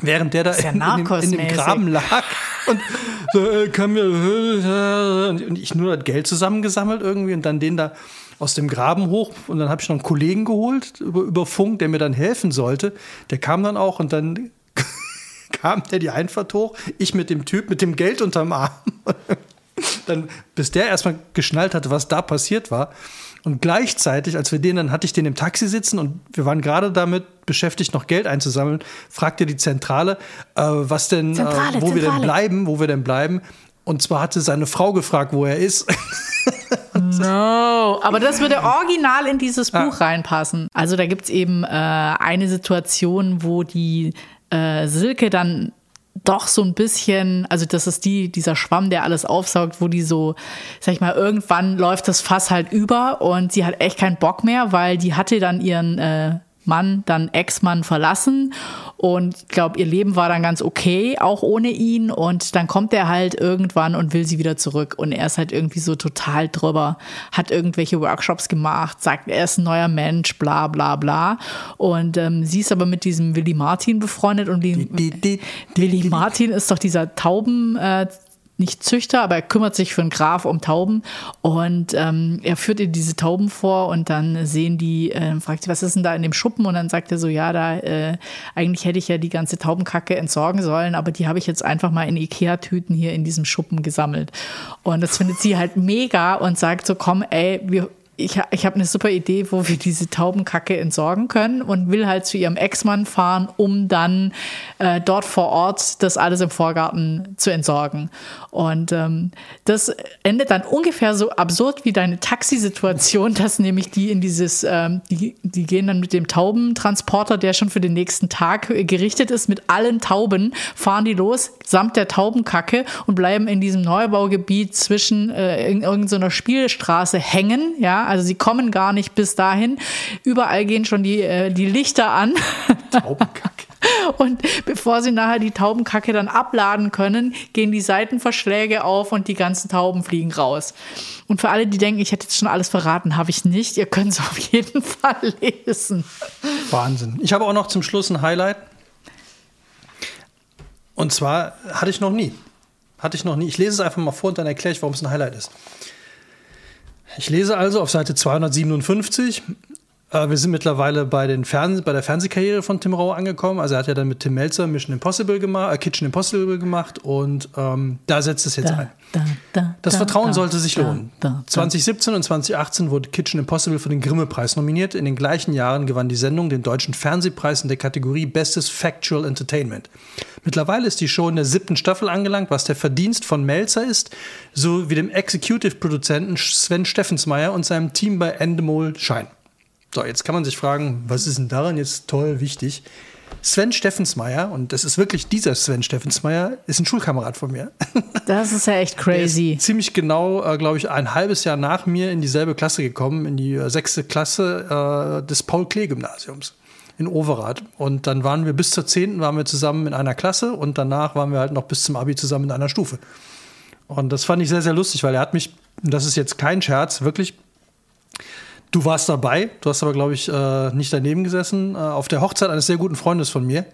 Während der da ja in, in, dem, in dem. Graben lag und so, äh, mir, äh, und ich nur das Geld zusammengesammelt irgendwie und dann den da aus dem Graben hoch und dann habe ich noch einen Kollegen geholt über, über Funk, der mir dann helfen sollte. Der kam dann auch und dann [laughs] kam der die Einfahrt hoch, ich mit dem Typ mit dem Geld unterm Arm. [laughs] dann, bis der erstmal geschnallt hatte, was da passiert war. Und gleichzeitig, als wir den, dann hatte ich den im Taxi sitzen und wir waren gerade damit beschäftigt, noch Geld einzusammeln, fragte die Zentrale, äh, was denn, Zentrale, äh, wo wir denn Zentrale. bleiben, wo wir denn bleiben. Und zwar hatte seine Frau gefragt, wo er ist. [laughs] No, aber das würde original in dieses Buch reinpassen. Also da gibt es eben äh, eine Situation, wo die äh, Silke dann doch so ein bisschen, also das ist die, dieser Schwamm, der alles aufsaugt, wo die so, sag ich mal, irgendwann läuft das Fass halt über und sie hat echt keinen Bock mehr, weil die hatte dann ihren äh, Mann, dann Ex-Mann verlassen. Und ich glaube, ihr Leben war dann ganz okay, auch ohne ihn. Und dann kommt er halt irgendwann und will sie wieder zurück. Und er ist halt irgendwie so total drüber, hat irgendwelche Workshops gemacht, sagt, er ist ein neuer Mensch, bla bla bla. Und ähm, sie ist aber mit diesem Willy Martin befreundet und die, Die- die- Willy Martin ist doch dieser Tauben äh, nicht Züchter, aber er kümmert sich für einen Graf um Tauben und ähm, er führt ihr diese Tauben vor und dann sehen die, äh, fragt sie, was ist denn da in dem Schuppen? Und dann sagt er so, ja, da äh, eigentlich hätte ich ja die ganze Taubenkacke entsorgen sollen, aber die habe ich jetzt einfach mal in Ikea-Tüten hier in diesem Schuppen gesammelt. Und das findet sie halt mega und sagt so, komm, ey, wir ich, ich habe eine super Idee, wo wir diese Taubenkacke entsorgen können und will halt zu ihrem Ex-Mann fahren, um dann äh, dort vor Ort das alles im Vorgarten zu entsorgen. Und ähm, das endet dann ungefähr so absurd wie deine Taxisituation, dass nämlich die in dieses, ähm, die, die gehen dann mit dem Taubentransporter, der schon für den nächsten Tag gerichtet ist, mit allen Tauben, fahren die los, samt der Taubenkacke und bleiben in diesem Neubaugebiet zwischen äh, in irgendeiner Spielstraße hängen, ja, also sie kommen gar nicht bis dahin. Überall gehen schon die, äh, die Lichter an. [laughs] Taubenkacke. [laughs] Und bevor sie nachher die Taubenkacke dann abladen können, gehen die Seitenverschläge auf und die ganzen Tauben fliegen raus. Und für alle, die denken, ich hätte jetzt schon alles verraten, habe ich nicht. Ihr könnt es auf jeden [laughs] Fall lesen. Wahnsinn. Ich habe auch noch zum Schluss ein Highlight. Und zwar hatte ich noch nie. Hatte ich noch nie. Ich lese es einfach mal vor und dann erkläre ich, warum es ein Highlight ist. Ich lese also auf Seite 257. Äh, wir sind mittlerweile bei, den Fern bei der Fernsehkarriere von Tim Rau angekommen. Also er hat ja dann mit Tim Melzer Mission Impossible gemacht, äh, Kitchen Impossible gemacht und ähm, da setzt es jetzt da, ein. Da, da, das Vertrauen sollte sich lohnen. 2017 und 2018 wurde Kitchen Impossible für den Grimme-Preis nominiert. In den gleichen Jahren gewann die Sendung den deutschen Fernsehpreis in der Kategorie Bestes Factual Entertainment. Mittlerweile ist die Show in der siebten Staffel angelangt, was der Verdienst von Melzer ist, sowie dem Executive-Produzenten Sven Steffensmeier und seinem Team bei Endemol Schein. So, jetzt kann man sich fragen, was ist denn daran jetzt toll, wichtig? Sven Steffensmeier, und das ist wirklich dieser Sven Steffensmeier, ist ein Schulkamerad von mir. [laughs] Das ist ja echt crazy. ziemlich genau, äh, glaube ich, ein halbes Jahr nach mir in dieselbe Klasse gekommen, in die äh, sechste Klasse äh, des Paul-Klee-Gymnasiums in Overath. Und dann waren wir bis zur 10. waren wir zusammen in einer Klasse und danach waren wir halt noch bis zum Abi zusammen in einer Stufe. Und das fand ich sehr, sehr lustig, weil er hat mich, das ist jetzt kein Scherz, wirklich, du warst dabei, du hast aber, glaube ich, äh, nicht daneben gesessen, äh, auf der Hochzeit eines sehr guten Freundes von mir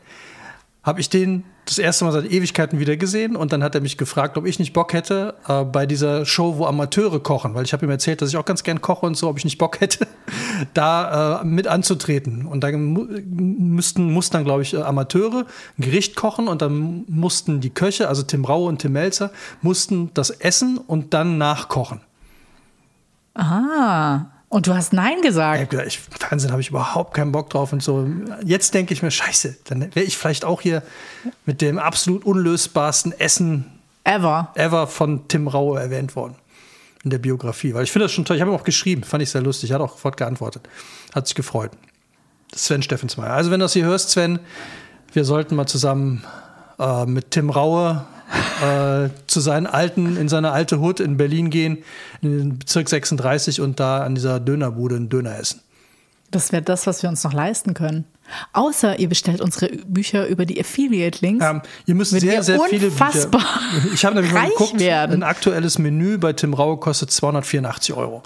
habe ich den das erste Mal seit Ewigkeiten wieder gesehen und dann hat er mich gefragt, ob ich nicht Bock hätte äh, bei dieser Show, wo Amateure kochen, weil ich habe ihm erzählt, dass ich auch ganz gern koche und so, ob ich nicht Bock hätte, [laughs] da mit anzutreten. Und da müssten, mussten dann, glaube ich, Amateure ein Gericht kochen und dann mussten die Köche, also Tim Raue und Tim Melzer, mussten das essen und dann nachkochen. Ah, und du hast Nein gesagt. Ich, Fernsehen habe ich überhaupt keinen Bock drauf und so. Jetzt denke ich mir, scheiße, dann wäre ich vielleicht auch hier mit dem absolut unlösbarsten Essen ever, ever von Tim Raue erwähnt worden in der Biografie. Weil ich finde das schon toll. Ich habe ihm auch geschrieben, fand ich sehr lustig. Er hat auch sofort geantwortet. Hat sich gefreut. Sven Steffensmeier. Also, wenn du das hier hörst, Sven, wir sollten mal zusammen äh, mit Tim Raue äh, zu seinen alten, in seine alte Hut in Berlin gehen, in den Bezirk 36 und da an dieser Dönerbude einen Döner essen. Das wäre das, was wir uns noch leisten können. Außer ihr bestellt unsere Bücher über die Affiliate-Links. Ähm, ihr müsst sehr, sehr viele Bücher. Ich habe nämlich mal geguckt, werden. ein aktuelles Menü bei Tim Raue kostet 284 Euro.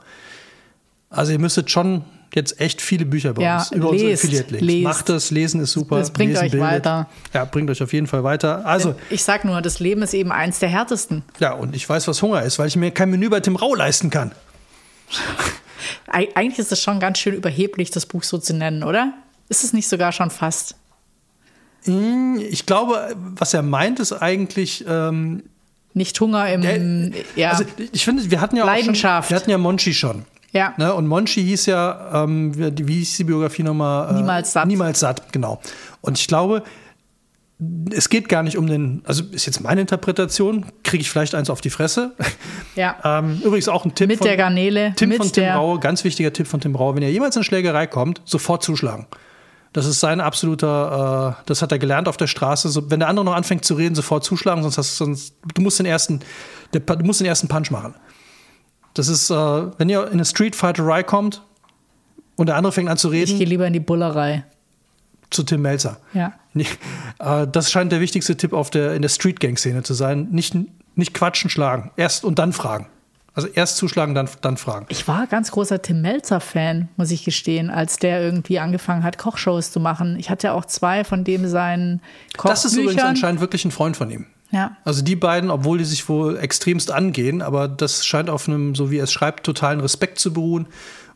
Also ihr müsstet schon jetzt echt viele Bücher bei ja, uns über lest, unsere Affiliate-Links. Macht das, lesen ist super. Das bringt lesen euch bildet. weiter. Ja, bringt euch auf jeden Fall weiter. Also, ich sag nur, das Leben ist eben eins der härtesten. Ja, und ich weiß, was Hunger ist, weil ich mir kein Menü bei Tim Rau leisten kann. [laughs] Eigentlich ist es schon ganz schön überheblich, das Buch so zu nennen, oder? Ist es nicht sogar schon fast? Hm, ich glaube, was er meint, ist eigentlich. Ähm, nicht Hunger im. Der, ja, also ich finde, wir hatten ja Leidenschaft. Auch schon, wir hatten ja Monchi schon. Ja. Ne? Und Monchi hieß ja, ähm, wie hieß die Biografie nochmal? Äh, niemals satt. Niemals satt, genau. Und ich glaube, es geht gar nicht um den, also ist jetzt meine Interpretation, kriege ich vielleicht eins auf die Fresse. Ja. [laughs] ähm, übrigens auch ein Tipp mit von, der Garnele. Mit von Tim Raue, ganz wichtiger Tipp von Tim Raue, wenn ihr jemals in Schlägerei kommt, sofort zuschlagen. Das ist sein absoluter, äh, das hat er gelernt auf der Straße. So, wenn der andere noch anfängt zu reden, sofort zuschlagen, sonst hast du, sonst, du musst den ersten, der, du musst den ersten Punch machen. Das ist, äh, wenn ihr in eine Street Fighterei kommt und der andere fängt an zu reden. Ich gehe lieber in die Bullerei. Zu Tim Melzer. Ja. Äh, das scheint der wichtigste Tipp auf der, in der Street Gang Szene zu sein. Nicht, nicht quatschen, schlagen. Erst und dann fragen. Also erst zuschlagen, dann, dann fragen. Ich war ganz großer Tim Melzer-Fan, muss ich gestehen, als der irgendwie angefangen hat, Kochshows zu machen. Ich hatte ja auch zwei von dem seinen Kochbüchern. Das ist übrigens anscheinend wirklich ein Freund von ihm. Ja. Also die beiden, obwohl die sich wohl extremst angehen, aber das scheint auf einem, so wie er es schreibt, totalen Respekt zu beruhen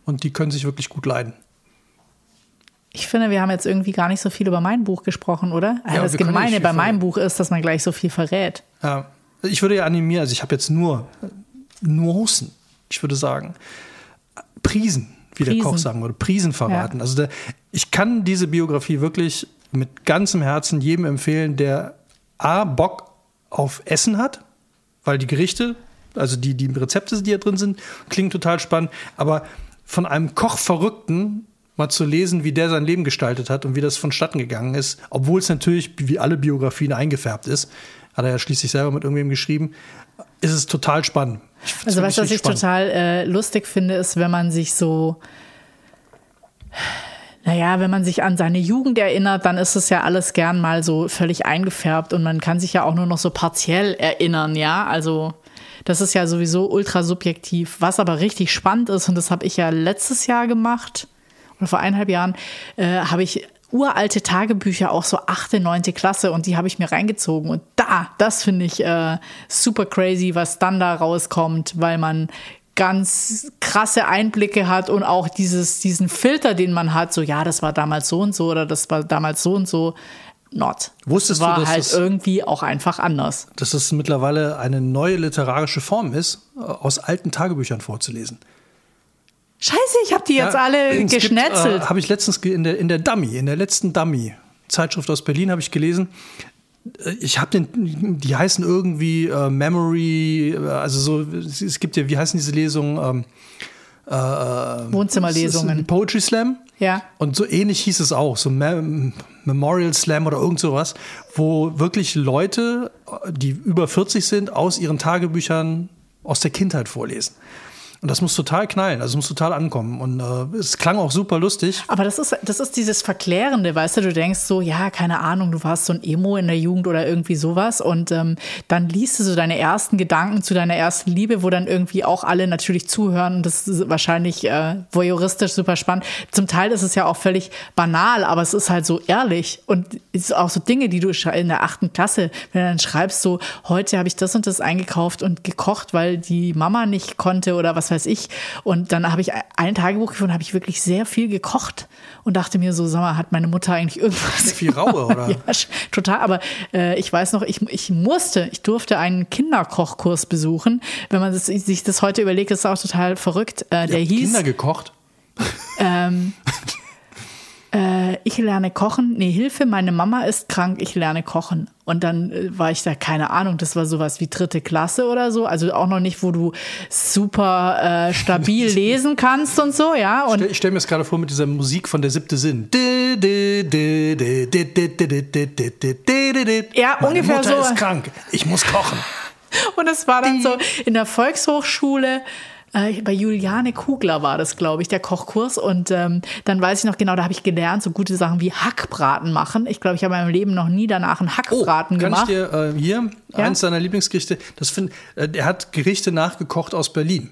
und die können sich wirklich gut leiden. Ich finde, wir haben jetzt irgendwie gar nicht so viel über mein Buch gesprochen, oder? Ja, das Gemeine bei meinem. Buch ist, dass man gleich so viel verrät. Ja. Ich würde ja animieren, also ich habe jetzt nur Nuancen, ich würde sagen, Prisen, wie der Prisen. Koch sagen würde, Prisen verraten. Also der, ich kann diese Biografie wirklich mit ganzem Herzen jedem empfehlen, der A, Bock auf Essen hat, weil die Gerichte, also die, die Rezepte, die da drin sind, klingen total spannend, aber von einem Kochverrückten mal zu lesen, wie der sein Leben gestaltet hat und wie das vonstatten gegangen ist, obwohl es natürlich wie alle Biografien eingefärbt ist, hat er ja schließlich selber mit irgendwem geschrieben, ist es total spannend. Also, was wirklich ich total äh, lustig finde, ist, wenn man sich so. Naja, wenn man sich an seine Jugend erinnert, dann ist es ja alles gern mal so völlig eingefärbt und man kann sich ja auch nur noch so partiell erinnern, ja. Also, das ist ja sowieso ultra subjektiv. Was aber richtig spannend ist, und das habe ich ja letztes Jahr gemacht, oder vor eineinhalb Jahren, äh, habe ich uralte Tagebücher, auch so achte, neunte Klasse, und die habe ich mir reingezogen. Und da, das finde ich äh, super crazy, was dann da rauskommt, weil man ganz krasse Einblicke hat und auch dieses, diesen Filter, den man hat, so ja, das war damals so und so oder das war damals so und so. Not. Wusstest du, war dass halt es- irgendwie auch einfach anders. dass es mittlerweile eine neue literarische Form ist, äh, aus alten Tagebüchern vorzulesen. Scheiße, ich habe die jetzt Ja, alle gibt, geschnetzelt. Äh, habe ich letztens in der, in der Dummy, in der letzten Dummy, Zeitschrift aus Berlin, habe ich gelesen. Äh, Ich habe den, die heißen irgendwie äh, Memory, äh, also so, es gibt ja, wie heißen diese Lesungen? Ähm, Wohnzimmerlesungen. Poetry Slam. Ja. Und so ähnlich hieß es auch, so Mem Memorial Slam oder irgend sowas, wo wirklich Leute, die über 40 sind, aus ihren Tagebüchern aus der Kindheit vorlesen. Und das muss total knallen, also es muss total ankommen. Und äh, es klang auch super lustig. Aber das ist, das ist dieses Verklärende, weißt du, du denkst so, ja, keine Ahnung, du warst so ein Emo in der Jugend oder irgendwie sowas und ähm, dann liest du so deine ersten Gedanken zu deiner ersten Liebe, wo dann irgendwie auch alle natürlich zuhören und das ist wahrscheinlich äh, voyeuristisch super spannend. Zum Teil ist es ja auch völlig banal, aber es ist halt so ehrlich und es ist auch so Dinge, die du in der achten Klasse, wenn du dann schreibst so, heute habe ich das und das eingekauft und gekocht, weil die Mama nicht konnte oder was weiß ich und dann habe ich ein Tagebuch gefunden, habe ich wirklich sehr viel gekocht und dachte mir so, sag mal, hat meine Mutter eigentlich irgendwas Viel Raue, oder? [laughs] ja, total. Aber äh, ich weiß noch, ich, ich musste, ich durfte einen Kinderkochkurs besuchen. Wenn man das, sich das heute überlegt, ist es auch total verrückt. Äh, der hieß, Kinder gekocht. ähm, [laughs] äh, ich lerne kochen, nee, Hilfe, meine Mama ist krank, ich lerne kochen. Und dann war ich da, keine Ahnung, das war sowas wie dritte Klasse oder so. Also auch noch nicht, wo du super äh, stabil lesen kannst und so, ja. Und ich stelle mir das gerade vor mit dieser Musik von der siebte Sinn. Ja, meine ungefähr Mutter so. ist krank, ich muss kochen. Und es war dann so in der Volkshochschule äh, bei Juliane Kugler war das, glaube ich, der Kochkurs. Und ähm, dann weiß ich noch genau, da habe ich gelernt, so gute Sachen wie Hackbraten machen. Ich glaube, ich habe in meinem Leben noch nie danach einen Hackbraten Oh, kann gemacht. ich dir äh, hier Ja? eins seiner Lieblingsgerichte, das find, äh, er hat Gerichte nachgekocht aus Berlin.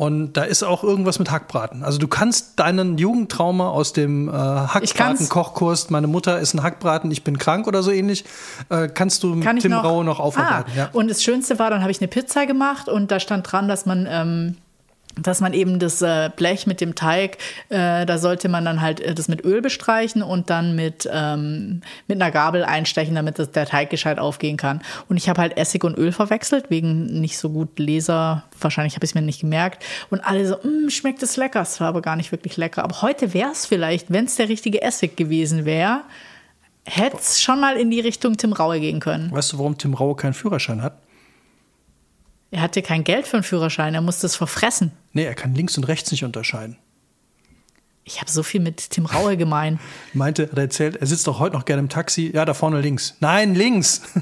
Und da ist auch irgendwas mit Hackbraten. Also du kannst deinen Jugendtrauma aus dem äh. Hackbraten-Kochkurs, meine Mutter ist ein Hackbraten, ich bin krank oder so ähnlich, äh, kannst du mit Kann Tim noch, Rau noch aufarbeiten. Ah, ja. Und das Schönste war, dann habe ich eine Pizza gemacht und da stand dran, dass man, ähm, dass man eben das äh, Blech mit dem Teig, äh, da sollte man dann halt äh, das mit Öl bestreichen und dann mit, ähm, mit einer Gabel einstechen, damit das, der Teig gescheit aufgehen kann. Und ich habe halt Essig und Öl verwechselt, wegen nicht so gut Leser. Wahrscheinlich habe ich es mir nicht gemerkt. Und alle so, "Mm, schmeckt es lecker. Es war aber gar nicht wirklich lecker. Aber heute wäre es vielleicht, wenn es der richtige Essig gewesen wäre, hätte es schon mal in die Richtung Tim Raue gehen können. Weißt du, warum Tim Rau keinen Führerschein hat? Er hatte kein Geld für einen Führerschein, er musste es verfressen. Nee, er kann links und rechts nicht unterscheiden. Ich habe so viel mit Tim Raue gemein. [laughs] Meinte, hat er erzählt, er sitzt doch heute noch gerne im Taxi. Ja, da vorne links. Nein, links. [laughs]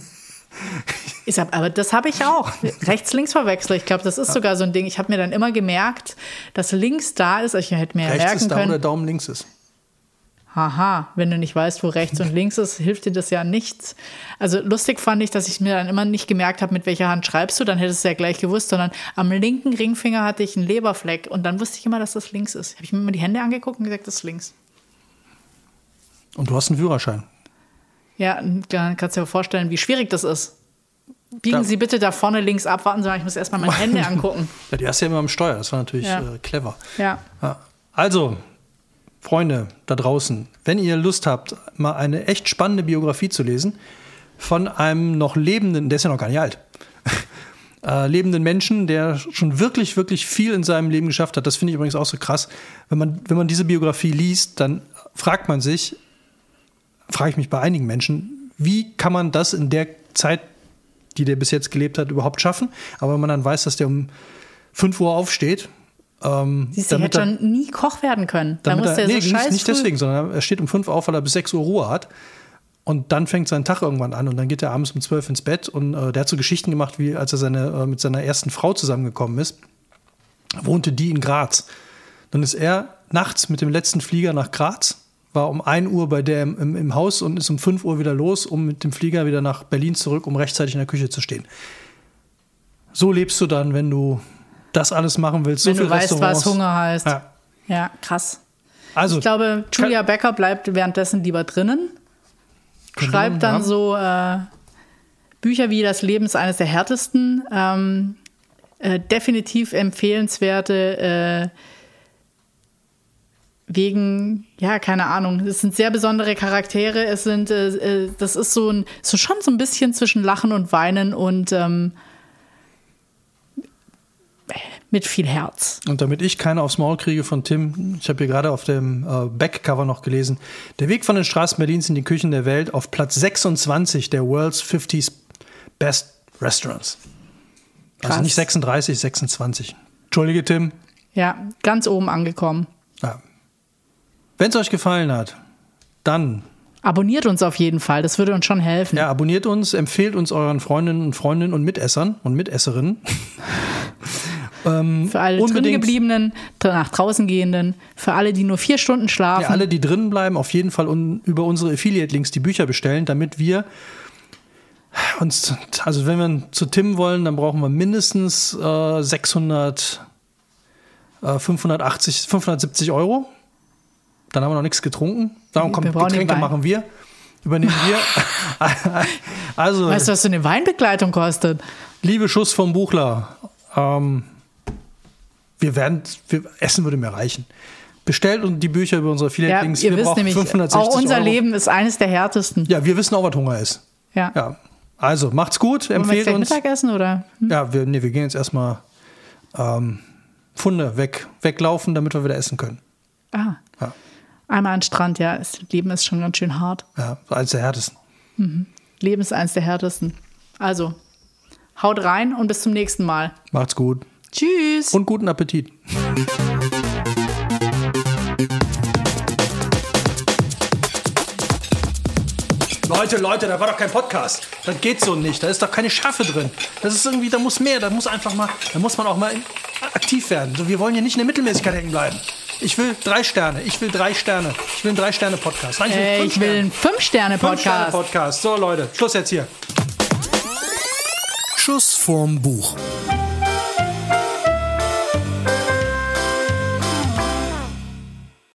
Ich sag, aber das habe ich auch. Rechts, links verwechselt. Ich glaube, das ist sogar so ein Ding. Ich habe mir dann immer gemerkt, dass links da ist. Ich hätte mir ja Rechts merken ist da, wo der können. Daumen links ist. Haha, wenn du nicht weißt, wo rechts und links ist, hilft dir das ja nichts. Also lustig fand ich, dass ich mir dann immer nicht gemerkt habe, mit welcher Hand schreibst du, dann hättest du ja gleich gewusst, sondern am linken Ringfinger hatte ich einen Leberfleck und dann wusste ich immer, dass das links ist. Habe ich mir immer die Hände angeguckt und gesagt, das ist links. Und du hast einen Führerschein. Ja, dann kannst du dir vorstellen, wie schwierig das ist. Biegen Da- Sie bitte da vorne links ab, warten Sie mal, ich muss erstmal meine [laughs] Hände angucken. Ja, die hast du ja immer am Steuer. Das war natürlich Ja. äh, clever. Ja. Ja. Also, Freunde da draußen, wenn ihr Lust habt, mal eine echt spannende Biografie zu lesen von einem noch lebenden, der ist ja noch gar nicht alt, [laughs] äh, lebenden Menschen, der schon wirklich, wirklich viel in seinem Leben geschafft hat. Das finde ich übrigens auch so krass. Wenn man, wenn man diese Biografie liest, dann fragt man sich, frage ich mich bei einigen Menschen, wie kann man das in der Zeit, die der bis jetzt gelebt hat, überhaupt schaffen? Aber wenn man dann weiß, dass der um 5 Uhr aufsteht, ähm, Siehst du, damit hätte er- schon nie Koch werden können. Da damit muss er, nee, so nicht, nicht deswegen, sondern er steht um 5 auf, weil er bis 6 Uhr Ruhe hat. Und dann fängt sein Tag irgendwann an und dann geht er abends um 12 ins Bett und äh, der hat so Geschichten gemacht, wie als er seine, äh, mit seiner ersten Frau zusammengekommen ist, wohnte die in Graz. Dann ist er nachts mit dem letzten Flieger nach Graz, war um 1 Uhr bei der im, im, im Haus und ist um 5 Uhr wieder los, um mit dem Flieger wieder nach Berlin zurück, um rechtzeitig in der Küche zu stehen. So lebst du dann, wenn du das alles machen willst. wenn so du weißt, was. Hunger heißt. Ja, Ja. krass. Also, Ich glaube, Julia Becker bleibt währenddessen lieber drinnen, Könnte schreibt dann ja. so äh, Bücher wie Das Leben ist eines der härtesten. Ähm, äh, definitiv empfehlenswerte äh, wegen, ja, keine Ahnung, es sind sehr besondere Charaktere. Es sind, äh, äh, das ist so ein, so schon so ein bisschen zwischen Lachen und Weinen und ähm, mit viel Herz. Und damit ich keine aufs Maul kriege von Tim, ich habe hier gerade auf dem äh, Backcover noch gelesen, der Weg von den Straßen Berlins in die Küchen der Welt auf Platz 26 der World's 50 Best Restaurants. Also Krass. nicht 36, 26. Entschuldige, Tim. Ja, ganz oben angekommen. Ja. Wenn es euch gefallen hat, dann Abonniert uns auf jeden Fall, das würde uns schon helfen. ja, abonniert uns, empfehlt uns euren Freundinnen und Freundinnen und Mitessern und Mitesserinnen. [laughs] Für alle drin gebliebenen, nach draußen gehenden, für alle, die nur vier Stunden schlafen. Ja, alle, die drinnen bleiben, auf jeden Fall un über unsere Affiliate-Links die Bücher bestellen, damit wir uns, also wenn wir zu Tim wollen, dann brauchen wir mindestens äh, 600, äh, 580, 570 Euro. Dann haben wir noch nichts getrunken. Darum kommt Getränke machen wir, übernehmen wir. [laughs] also, Weißt du, was so eine Weinbegleitung kostet? liebe Schuss vom Buchler, ähm, wir werden, wir, Essen würde mir reichen. Bestellt uns die Bücher über unsere Ja, Affiliate-Links. ihr wir wisst nämlich, 560 auch unser Euro. Leben ist eines der härtesten. Ja, wir wissen auch, was Hunger ist. Ja. Ja. Also, macht's gut, Wollen wir empfehlt jetzt gleich uns. Mittagessen oder? Ja, wir, nee, wir gehen jetzt erstmal ähm, Funde weg, weglaufen, damit wir wieder essen können. Ah, Ja, einmal an den Strand, ja. Das Leben ist schon ganz schön hart. ja eines der härtesten. Leben ist eines der härtesten. Also, haut rein und bis zum nächsten Mal. Macht's gut Tschüss. und guten Appetit. Leute, Leute, da war doch kein Podcast. Das geht so nicht. Da ist doch keine Schärfe drin. Das ist irgendwie, da muss mehr. Da muss einfach mal, da muss man auch mal aktiv werden. So, wir wollen hier nicht in der Mittelmäßigkeit hängen bleiben. Ich will drei Sterne. Ich will drei Sterne. Ich will einen drei Sterne Podcast. Nein, ich will Äh, fünf ich will Sterne. einen Fünf-Sterne-Podcast. Fünf-Sterne-Podcast. So, Leute, Schluss jetzt hier. Schuss vorm Buch.